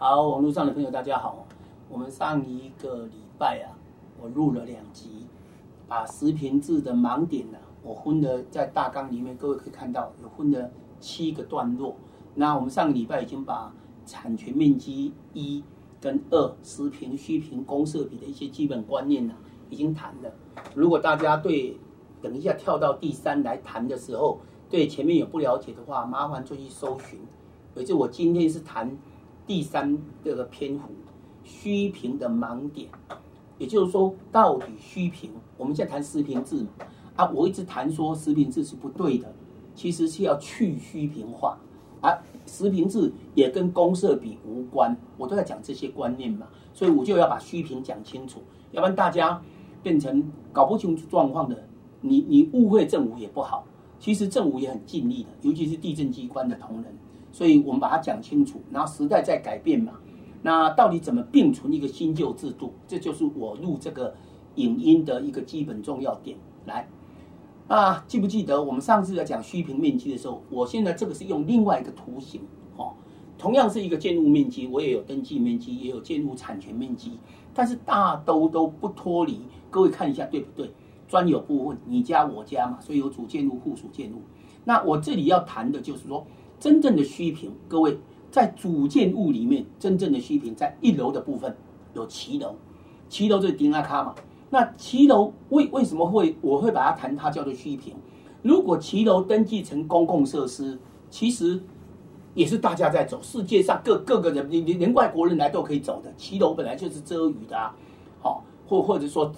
好，网络上的朋友大家好。我们上一个礼拜啊，我录了两集，把十平制的盲点呢，我分的在大纲里面，各位可以看到有分了七个段落。那我们上个礼拜已经把产权面积一跟二十平虚平公设比的一些基本观念呢，已经谈了。如果大家对等一下跳到第三来谈的时候，对前面有不了解的话，麻烦就去搜寻。也就我今天是谈。第三这个篇幅，虚平的盲点，也就是说，到底虚平？我们现在谈实平制嘛，啊，我一直谈说实平制是不对的，其实是要去虚平化，啊，实平制也跟公社比无关，我都在讲这些观念嘛，所以我就要把虚平讲清楚，要不然大家变成搞不清楚状况的，你你误会政府也不好，其实政府也很尽力的，尤其是地震机关的同仁。所以我们把它讲清楚，然后时代在改变嘛，那到底怎么并存一个新旧制度？这就是我录这个影音的一个基本重要点。来，啊，记不记得我们上次在讲虚平面积的时候，我现在这个是用另外一个图形，哦，同样是一个建筑面积，我也有登记面积，也有建筑产权面积，但是大都都不脱离。各位看一下对不对？专有部分你家我家嘛，所以有主建筑、附属建筑。那我这里要谈的就是说。真正的虚平，各位在主建物里面，真正的虚平在一楼的部分有骑楼，骑楼就是丁阿卡嘛。那骑楼为为什么会我会把它谈它叫做虚平？如果骑楼登记成公共设施，其实也是大家在走，世界上各各个人连连外国人来都可以走的。骑楼本来就是遮雨的啊，好或或者说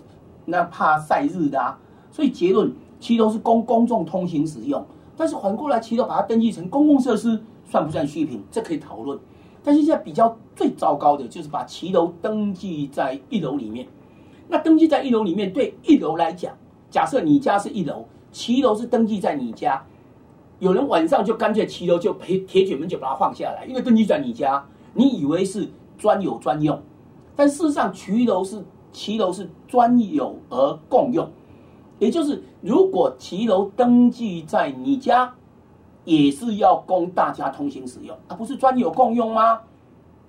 那怕晒日的啊，所以结论，骑楼是公公众通行使用。但是反过来，骑楼把它登记成公共设施，算不算虚品？这可以讨论。但是现在比较最糟糕的就是把骑楼登记在一楼里面。那登记在一楼里面，对一楼来讲，假设你家是一楼，骑楼是登记在你家，有人晚上就干脆骑楼就铁铁卷门就把它放下来，因为登记在你家，你以为是专有专用，但事实上骑楼是骑楼是专有而共用。也就是，如果骑楼登记在你家，也是要供大家通行使用，而不是专有共用吗？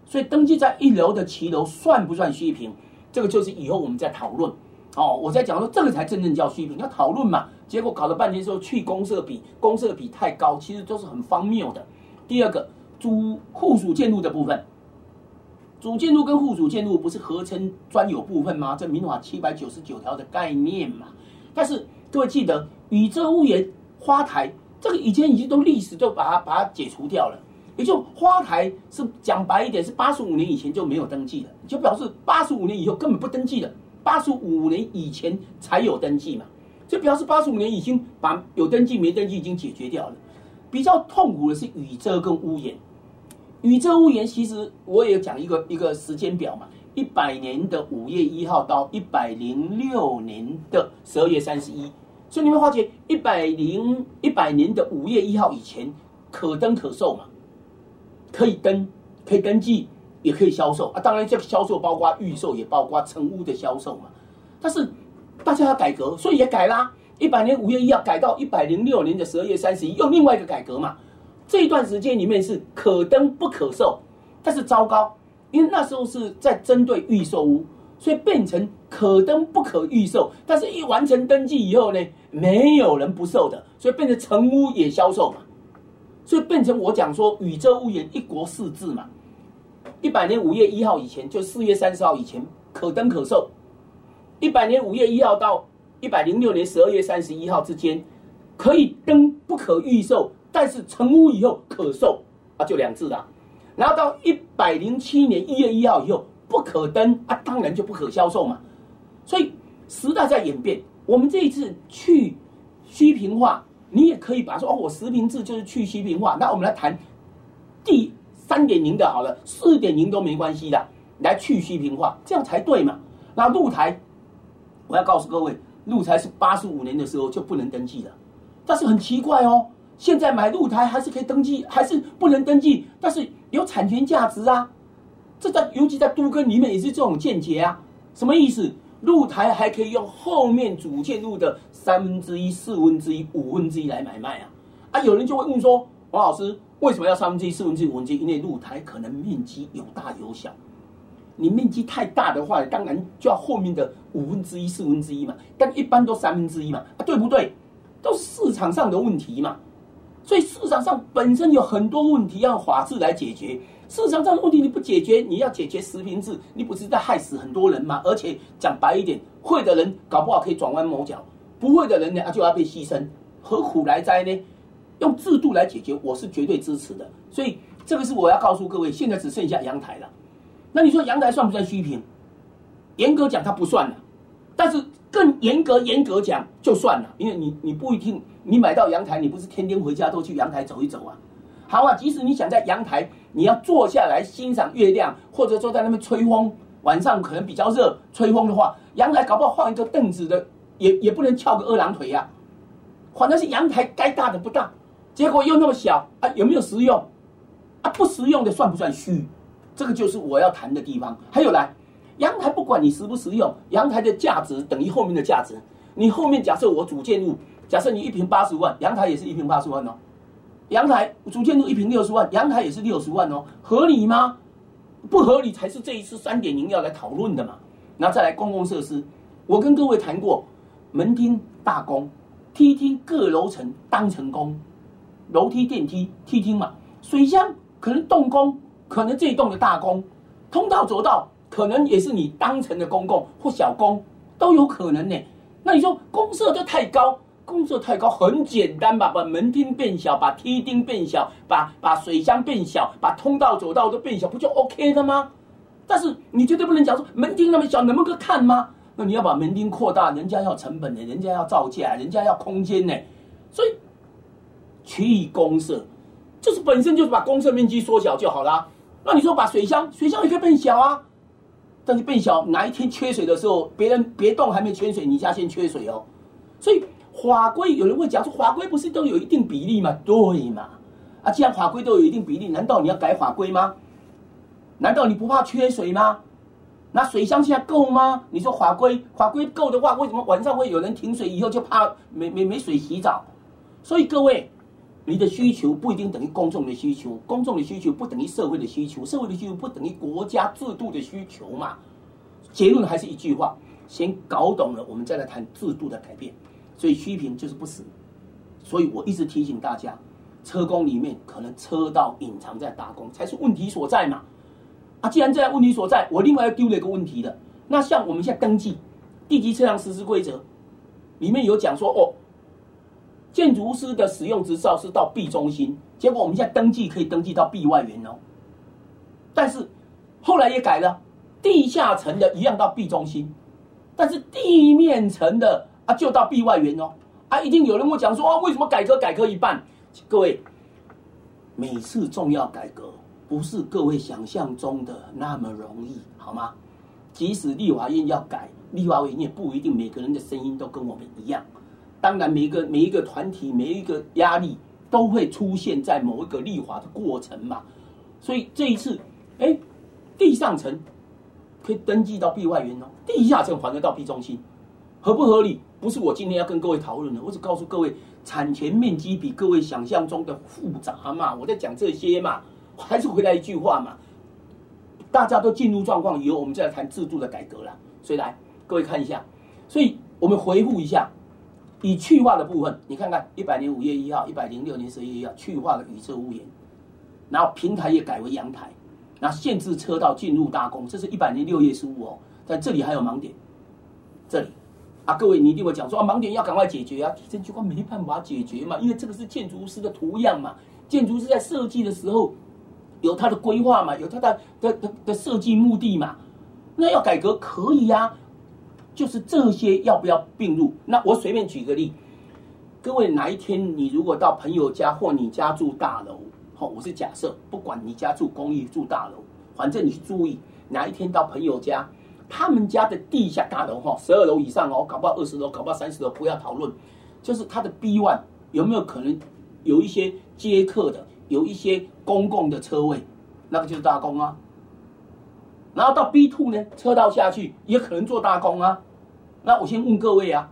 所以登记在一楼的骑楼算不算虚平？这个就是以后我们在讨论。哦，我在讲说这个才真正叫虚平，要讨论嘛。结果搞了半天说去公设比，公设比太高，其实都是很荒谬的。第二个，主附属建筑的部分，主建筑跟附属建筑不是合成专有部分吗？这民法七百九十九条的概念嘛。但是各位记得，宇宙屋檐花台这个以前已经都历史都把它把它解除掉了，也就花台是讲白一点是八十五年以前就没有登记了，就表示八十五年以后根本不登记了，八十五年以前才有登记嘛，就表示八十五年已经把有登记没登记已经解决掉了。比较痛苦的是宇宙跟屋檐，宇宙屋檐其实我也讲一个一个时间表嘛。一百年的五月一号到一百零六年的十二月三十一，所以你会发觉一百零一百年的五月一号以前可登可售嘛，可以登可以登记也可以销售啊。当然，这个销售包括预售，也包括成屋的销售嘛。但是大家要改革，所以也改啦。一百年五月一号改到一百零六年的十二月三十一，又另外一个改革嘛。这一段时间里面是可登不可售，但是糟糕。因为那时候是在针对预售屋，所以变成可登不可预售。但是一完成登记以后呢，没有人不售的，所以变成成屋也销售嘛。所以变成我讲说宇宙屋檐一国四制嘛。一百年五月一号以前，就四月三十号以前可登可售；一百年五月一号到一百零六年十二月三十一号之间，可以登不可预售，但是成屋以后可售啊，就两字啦。然后到一百零七年一月一号以后不可登啊，当然就不可销售嘛。所以时代在演变，我们这一次去虚平化，你也可以把说哦，我实名制就是去虚平化。那我们来谈第三点零的好了，四点零都没关系的，来去虚平化，这样才对嘛。那露台，我要告诉各位，露台是八十五年的时候就不能登记了，但是很奇怪哦。现在买露台还是可以登记，还是不能登记，但是有产权价值啊！这在尤其在都根里面也是这种见解啊。什么意思？露台还可以用后面主建路的三分之一、四分之一、五分之一来买卖啊！啊，有人就会问说：王老师，为什么要三分之一、四分之一、五分之一？因为露台可能面积有大有小。你面积太大的话，当然就要后面的五分之一、四分之一嘛。但一般都三分之一嘛，啊，对不对？都是市场上的问题嘛。所以市场上本身有很多问题要法治来解决。市场上的问题你不解决，你要解决实名制，你不是在害死很多人吗？而且讲白一点，会的人搞不好可以转弯抹角，不会的人呢，就要被牺牲，何苦来哉呢？用制度来解决，我是绝对支持的。所以这个是我要告诉各位，现在只剩下阳台了。那你说阳台算不算虚平？严格讲它不算了，但是更严格严格讲就算了，因为你你不一定你买到阳台，你不是天天回家都去阳台走一走啊？好啊，即使你想在阳台。你要坐下来欣赏月亮，或者坐在那边吹风，晚上可能比较热，吹风的话，阳台搞不好换一个凳子的，也也不能翘个二郎腿呀。反正是阳台该大的不大，结果又那么小啊，有没有实用？啊，不实用的算不算虚？这个就是我要谈的地方。还有来，阳台不管你实不实用，阳台的价值等于后面的价值。你后面假设我主建物，假设你一平八十万，阳台也是一平八十万哦。阳台主建筑一平六十万，阳台也是六十万哦，合理吗？不合理才是这一次三点零要来讨论的嘛。那再来公共设施，我跟各位谈过，门厅大公，梯厅各楼层当成公，楼梯电梯梯厅嘛，水箱可能动工，可能这一栋的大工，通道走道可能也是你当成的公共或小公，都有可能呢。那你说公设就太高？工作太高很简单吧，把门厅变小，把梯厅变小，把把水箱变小，把通道走道都变小，不就 OK 的吗？但是你绝对不能讲说门厅那么小，能不能看吗？那你要把门厅扩大，人家要成本的，人家要造价，人家要空间呢。所以区域公设就是本身就是把公设面积缩小就好了。那你说把水箱，水箱也可以变小啊，但是变小哪一天缺水的时候，别人别动还没缺水，你家先缺水哦，所以。法规有人会讲说，法规不是都有一定比例吗？对嘛？啊，既然法规都有一定比例，难道你要改法规吗？难道你不怕缺水吗？那水箱现在够吗？你说法规法规够的话，为什么晚上会有人停水以后就怕没没没水洗澡？所以各位，你的需求不一定等于公众的需求，公众的需求不等于社会的需求，社会的需求不等于国家制度的需求嘛？结论还是一句话：先搞懂了，我们再来谈制度的改变。所以虚平就是不死，所以我一直提醒大家，车工里面可能车道隐藏在打工才是问题所在嘛。啊，既然这样问题所在，我另外又丢了一个问题的。那像我们现在登记地级车辆实施规则，里面有讲说哦，建筑师的使用执照是到 B 中心，结果我们现在登记可以登记到 B 外园哦。但是后来也改了，地下层的一样到 B 中心，但是地面层的。啊，就到 B 外园哦！啊，一定有人会讲说啊，为什么改革改革一半？各位，每次重要改革不是各位想象中的那么容易，好吗？即使立法院要改，立法院也不一定每个人的声音都跟我们一样。当然，每一个每一个团体，每一个压力都会出现在某一个立法的过程嘛。所以这一次，哎，地上层可以登记到 B 外园哦，地下层还得到 B 中心，合不合理？不是我今天要跟各位讨论的，我只告诉各位，产权面积比各位想象中的复杂嘛。我在讲这些嘛，还是回来一句话嘛，大家都进入状况以后，我们再来谈制度的改革了。所以来，各位看一下，所以我们回复一下，以去化的部分，你看看一百年五月一号，一百零六年十一月一号去化的雨遮屋檐，然后平台也改为阳台，然后限制车道进入大宫，这是一百年六月十五哦，在这里还有盲点，这里。啊，各位，你一定会讲说啊，盲点要赶快解决啊！地震局官没办法解决嘛，因为这个是建筑师的图样嘛，建筑师在设计的时候有他的规划嘛，有他的的的的设计目的嘛。那要改革可以呀，就是这些要不要并入？那我随便举个例，各位哪一天你如果到朋友家或你家住大楼，好，我是假设，不管你家住公寓住大楼，反正你注意哪一天到朋友家。他们家的地下大楼哈，十二楼以上哦，搞不好二十楼，搞不好三十楼，不要讨论。就是它的 B one 有没有可能有一些接客的，有一些公共的车位，那个就是大公啊。然后到 B two 呢，车道下去也可能做大公啊。那我先问各位啊，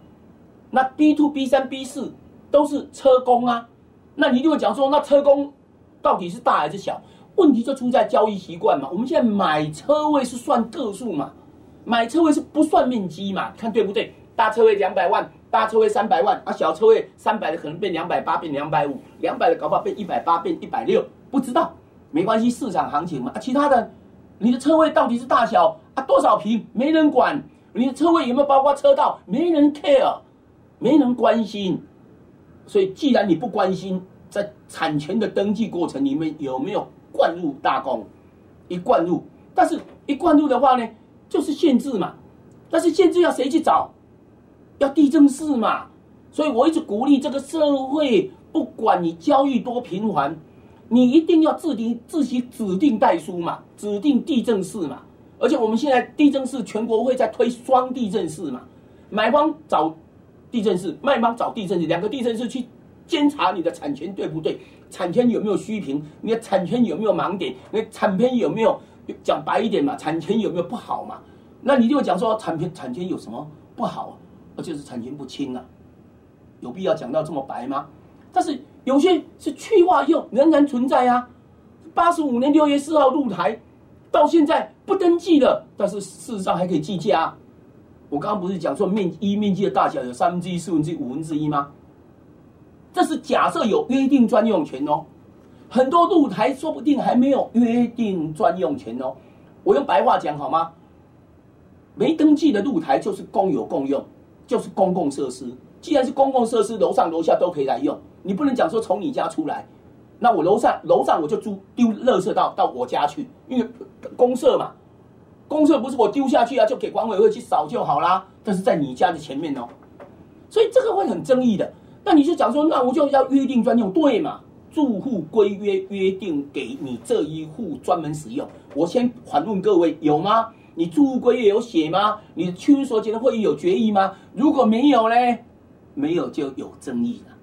那 B two、B 三、B 四都是车工啊？那你就会讲说，那车工到底是大还是小？问题就出在交易习惯嘛。我们现在买车位是算个数嘛，买车位是不算面积嘛，看对不对？大车位两百万，大车位三百万啊，小车位三百的可能变两百八，变两百五，两百的搞不好变一百八，变一百六，不知道，没关系，市场行情嘛。啊，其他的，你的车位到底是大小啊？多少平？没人管。你的车位有没有包括车道？没人 care，没人关心。所以，既然你不关心，在产权的登记过程里面有没有灌入大功？一灌入，但是一灌入的话呢，就是限制嘛。但是限制要谁去找？要地政士嘛。所以我一直鼓励这个社会，不管你交易多频繁，你一定要自定自己指定代书嘛，指定地政士嘛。而且我们现在地震室全国会在推双地震室嘛，买方找地震室，卖方找地震室，两个地震室去监察你的产权对不对，产权有没有虚平，你的产权有没有盲点，你产权有没有讲白一点嘛，产权有没有不好嘛？那你就讲说产权产权有什么不好，而就是产权不清啊，有必要讲到这么白吗？但是有些是去化用仍然存在啊，八十五年六月四号入台。到现在不登记了，但是事实上还可以计价。我刚刚不是讲说面一面积的大小有三分之一、四分之一、五分之一吗？这是假设有约定专用权哦。很多露台说不定还没有约定专用权哦。我用白话讲好吗？没登记的露台就是公有共用，就是公共设施。既然是公共设施，楼上楼下都可以来用。你不能讲说从你家出来。那我楼上楼上我就租丢垃圾到到我家去，因为公社嘛，公社不是我丢下去啊，就给管委会去扫就好啦。但是在你家的前面哦，所以这个会很争议的。那你就讲说，那我就要约定专用，对嘛？住户规约约定给你这一户专门使用。我先反问各位，有吗？你住户规约有写吗？你区所结的会议有决议吗？如果没有呢？没有就有争议了。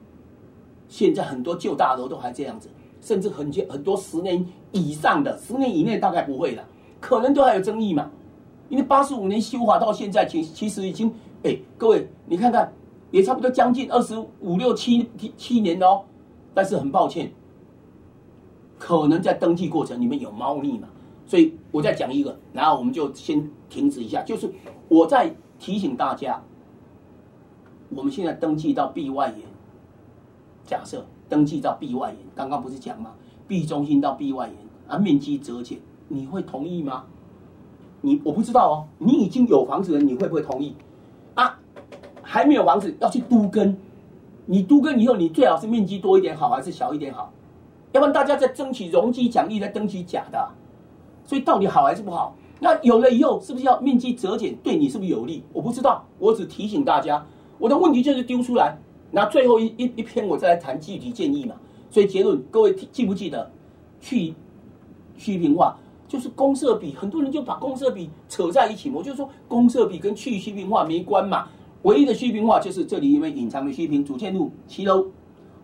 现在很多旧大楼都还这样子，甚至很很多十年以上的，十年以内大概不会了，可能都还有争议嘛。因为八十五年修法到现在，其其实已经，哎，各位你看看，也差不多将近二十五六七七年哦。但是很抱歉，可能在登记过程里面有猫腻嘛。所以我再讲一个，然后我们就先停止一下，就是我在提醒大家，我们现在登记到 B 外延。假设登记到 B 外延，刚刚不是讲吗？B 中心到 B 外延啊，面积折减，你会同意吗？你我不知道哦，你已经有房子了，你会不会同意？啊，还没有房子要去都根，你都根以后，你最好是面积多一点好，还是小一点好？要不然大家在争取容积奖励，在争取假的，所以到底好还是不好？那有了以后，是不是要面积折减？对你是不是有利？我不知道，我只提醒大家，我的问题就是丢出来。那最后一一一篇，我再来谈具体建议嘛。所以结论，各位记不记得？去虚平化就是公社比，很多人就把公社比扯在一起。我就说公社比跟去虚平化没关嘛。唯一的虚平化就是这里因为隐藏的虚平，主线路骑楼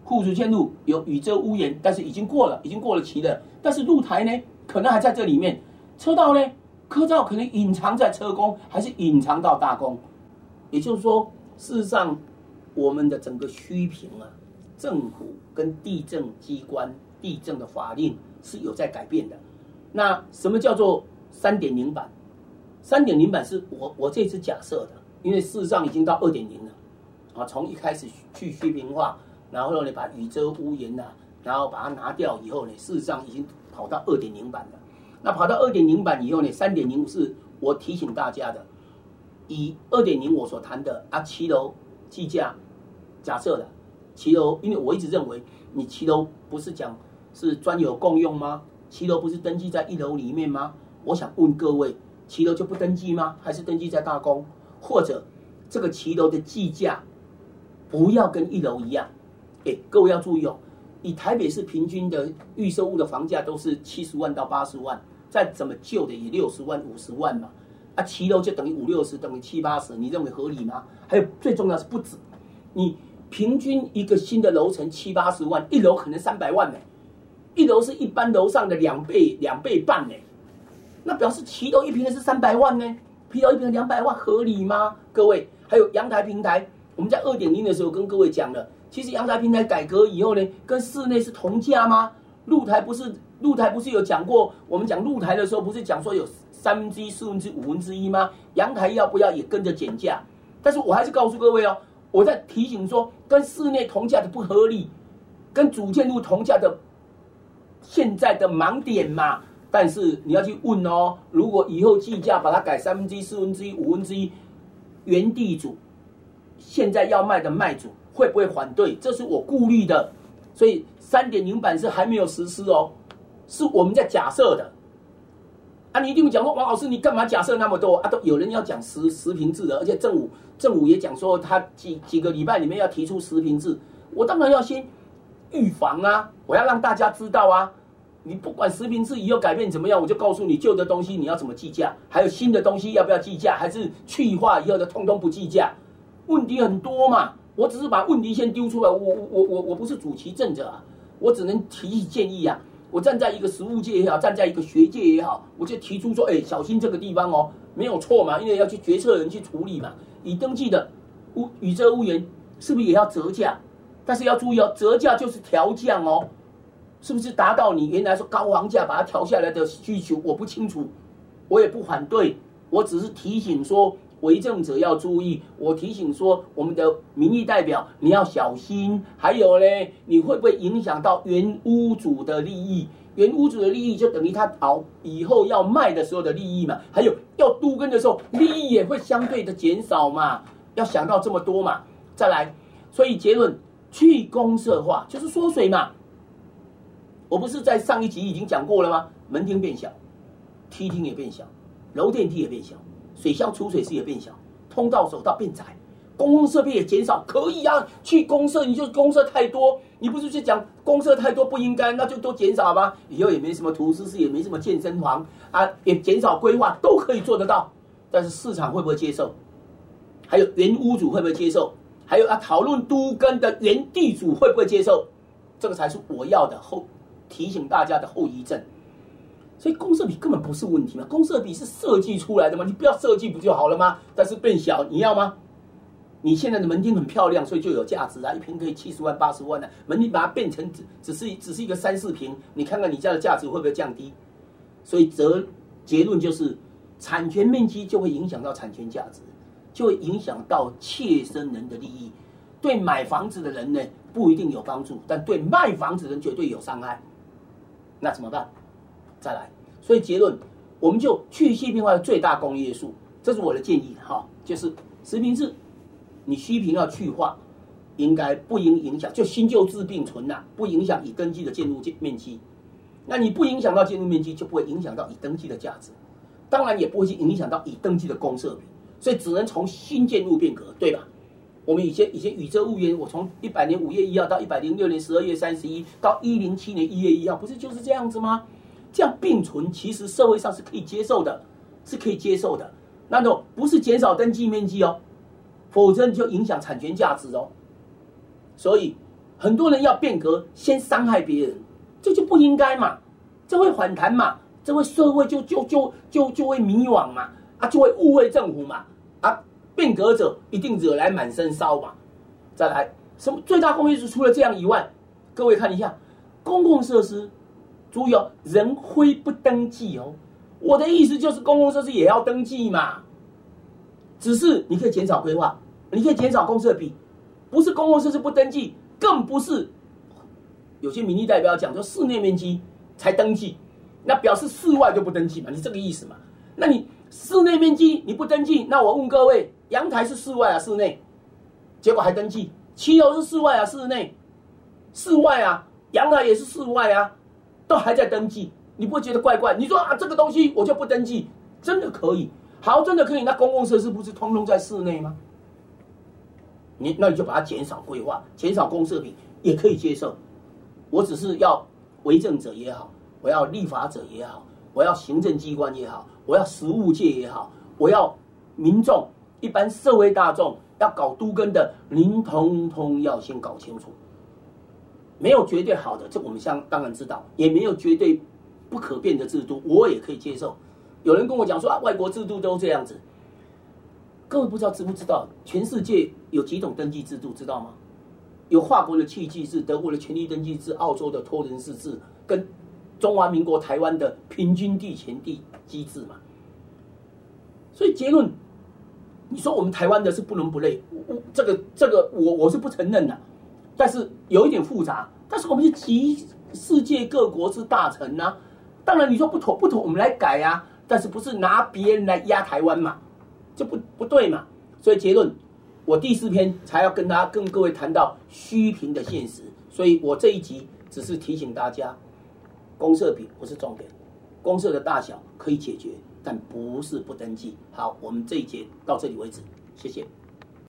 户主线路有宇宙屋檐，但是已经过了，已经过了期了。但是露台呢，可能还在这里面。车道呢，科照可能隐藏在车工，还是隐藏到大工。也就是说，事实上。我们的整个虚平啊，政府跟地震机关、地震的法令是有在改变的。那什么叫做三点零版？三点零版是我我这次假设的，因为事实上已经到二点零了。啊，从一开始去虚平化，然后呢把雨遮屋檐呐，然后把它拿掉以后呢，事实上已经跑到二点零版了。那跑到二点零版以后呢，三点零是我提醒大家的，以二点零我所谈的啊七楼。计价，假设的骑楼，因为我一直认为你骑楼不是讲是专有共用吗？骑楼不是登记在一楼里面吗？我想问各位，骑楼就不登记吗？还是登记在大公？或者这个骑楼的计价不要跟一楼一样？哎，各位要注意哦，以台北市平均的预售物的房价都是七十万到八十万，再怎么旧的也六十万五十万嘛。啊，骑楼就等于五六十，等于七八十，你认为合理吗？还有最重要是不止，你平均一个新的楼层七八十万，一楼可能三百万呢，一楼是一般楼上的两倍两倍半呢，那表示骑楼一平的是三百万呢，骑楼一平两百万合理吗？各位，还有阳台平台，我们在二点零的时候跟各位讲了，其实阳台平台改革以后呢，跟室内是同价吗？露台不是露台不是有讲过？我们讲露台的时候，不是讲说有三分之一、四分之五分之一吗？阳台要不要也跟着减价？但是我还是告诉各位哦，我在提醒说，跟室内同价的不合理，跟主建筑同价的现在的盲点嘛。但是你要去问哦，如果以后计价把它改三分之一、四分之一、五分之一，原地主现在要卖的卖主会不会反对？这是我顾虑的。所以三点零版是还没有实施哦，是我们在假设的。啊，你一定会讲说，王老师，你干嘛假设那么多啊？都有人要讲实实平制的，而且政府政府也讲说，他几几个礼拜里面要提出实平制，我当然要先预防啊，我要让大家知道啊。你不管实平制以后改变怎么样，我就告诉你旧的东西你要怎么计价，还有新的东西要不要计价，还是去化以后的通通不计价？问题很多嘛。我只是把问题先丢出来，我我我我不是主其政者啊，我只能提建议啊。我站在一个实务界也好，站在一个学界也好，我就提出说，哎，小心这个地方哦，没有错嘛，因为要去决策人去处理嘛。已登记的屋宇宙屋源是不是也要折价？但是要注意哦，折价就是调降哦，是不是达到你原来说高房价把它调下来的需求？我不清楚，我也不反对，我只是提醒说。为政者要注意，我提醒说，我们的民意代表你要小心。还有呢，你会不会影响到原屋主的利益？原屋主的利益就等于他熬以后要卖的时候的利益嘛。还有要都根的时候，利益也会相对的减少嘛。要想到这么多嘛。再来，所以结论去公社化就是缩水嘛。我不是在上一集已经讲过了吗？门厅变小，梯厅也变小，楼电梯也变小。水箱储水室也变小，通道走道变窄，公共设备也减少。可以啊，去公社你就公社太多，你不是去讲公社太多不应该，那就都减少吧。以后也没什么图书室，也没什么健身房啊，也减少规划都可以做得到。但是市场会不会接受？还有原屋主会不会接受？还有啊讨论都跟的原地主会不会接受？这个才是我要的后提醒大家的后遗症。所以公设比根本不是问题嘛，公设比是设计出来的嘛，你不要设计不就好了吗？但是变小，你要吗？你现在的门厅很漂亮，所以就有价值啊，一平可以七十万八十万的门厅，把它变成只只是只是一个三四平，你看看你家的价值会不会降低？所以则结论就是，产权面积就会影响到产权价值，就会影响到切身人的利益，对买房子的人呢不一定有帮助，但对卖房子人绝对有伤害，那怎么办？再来，所以结论，我们就去细平化的最大公约数，这是我的建议哈，就是实平制，你虚平要去化，应该不应影响，就新旧制并存呐，不影响已登记的建筑建面积，那你不影响到建筑面积，就不会影响到已登记的价值，当然也不会去影响到已登记的公设，所以只能从新建筑变革，对吧？我们以前以前宇宙物业，我从一百年五月一号到一百零六年十二月三十一，到一零七年一月一号，不是就是这样子吗？这样并存，其实社会上是可以接受的，是可以接受的。那种不是减少登记面积哦，否则你就影响产权价值哦。所以很多人要变革，先伤害别人，这就不应该嘛。这会反弹嘛，这会社会就就就就就会迷惘嘛，啊，就会误会政府嘛，啊，变革者一定惹来满身骚嘛。再来，什么最大公约数？除了这样以外，各位看一下公共设施。注意哦，人徽不登记哦。我的意思就是，公共设施也要登记嘛。只是你可以减少规划，你可以减少公设比，不是公共设施不登记，更不是有些民意代表讲说室内面积才登记，那表示室外就不登记嘛？你这个意思嘛？那你室内面积你不登记，那我问各位，阳台是室外啊，室内？结果还登记，七楼是室外啊，室内？室外啊，阳台也是室外啊。都还在登记，你不会觉得怪怪？你说啊，这个东西我就不登记，真的可以？好，真的可以？那公共设施不是通通在室内吗？你那你就把它减少规划，减少公设比也可以接受。我只是要为政者也好，我要立法者也好，我要行政机关也好，我要实务界也好，我要民众一般社会大众要搞都根的，您通通要先搞清楚。没有绝对好的，这我们相当然知道，也没有绝对不可变的制度，我也可以接受。有人跟我讲说啊，外国制度都这样子。各位不知道知不知道，全世界有几种登记制度，知道吗？有法国的契记制、德国的权利登记制、澳洲的托人式制，跟跟中华民国台湾的平均地权地机制嘛。所以结论，你说我们台湾的是不伦不类，我这个这个我我是不承认的，但是有一点复杂。但是我们是集世界各国之大成呐，当然你说不妥不妥，我们来改呀。但是不是拿别人来压台湾嘛？这不不对嘛？所以结论，我第四篇才要跟大家跟各位谈到虚平的现实。所以我这一集只是提醒大家，公社比不是重点，公社的大小可以解决，但不是不登记。好，我们这一节到这里为止，谢谢。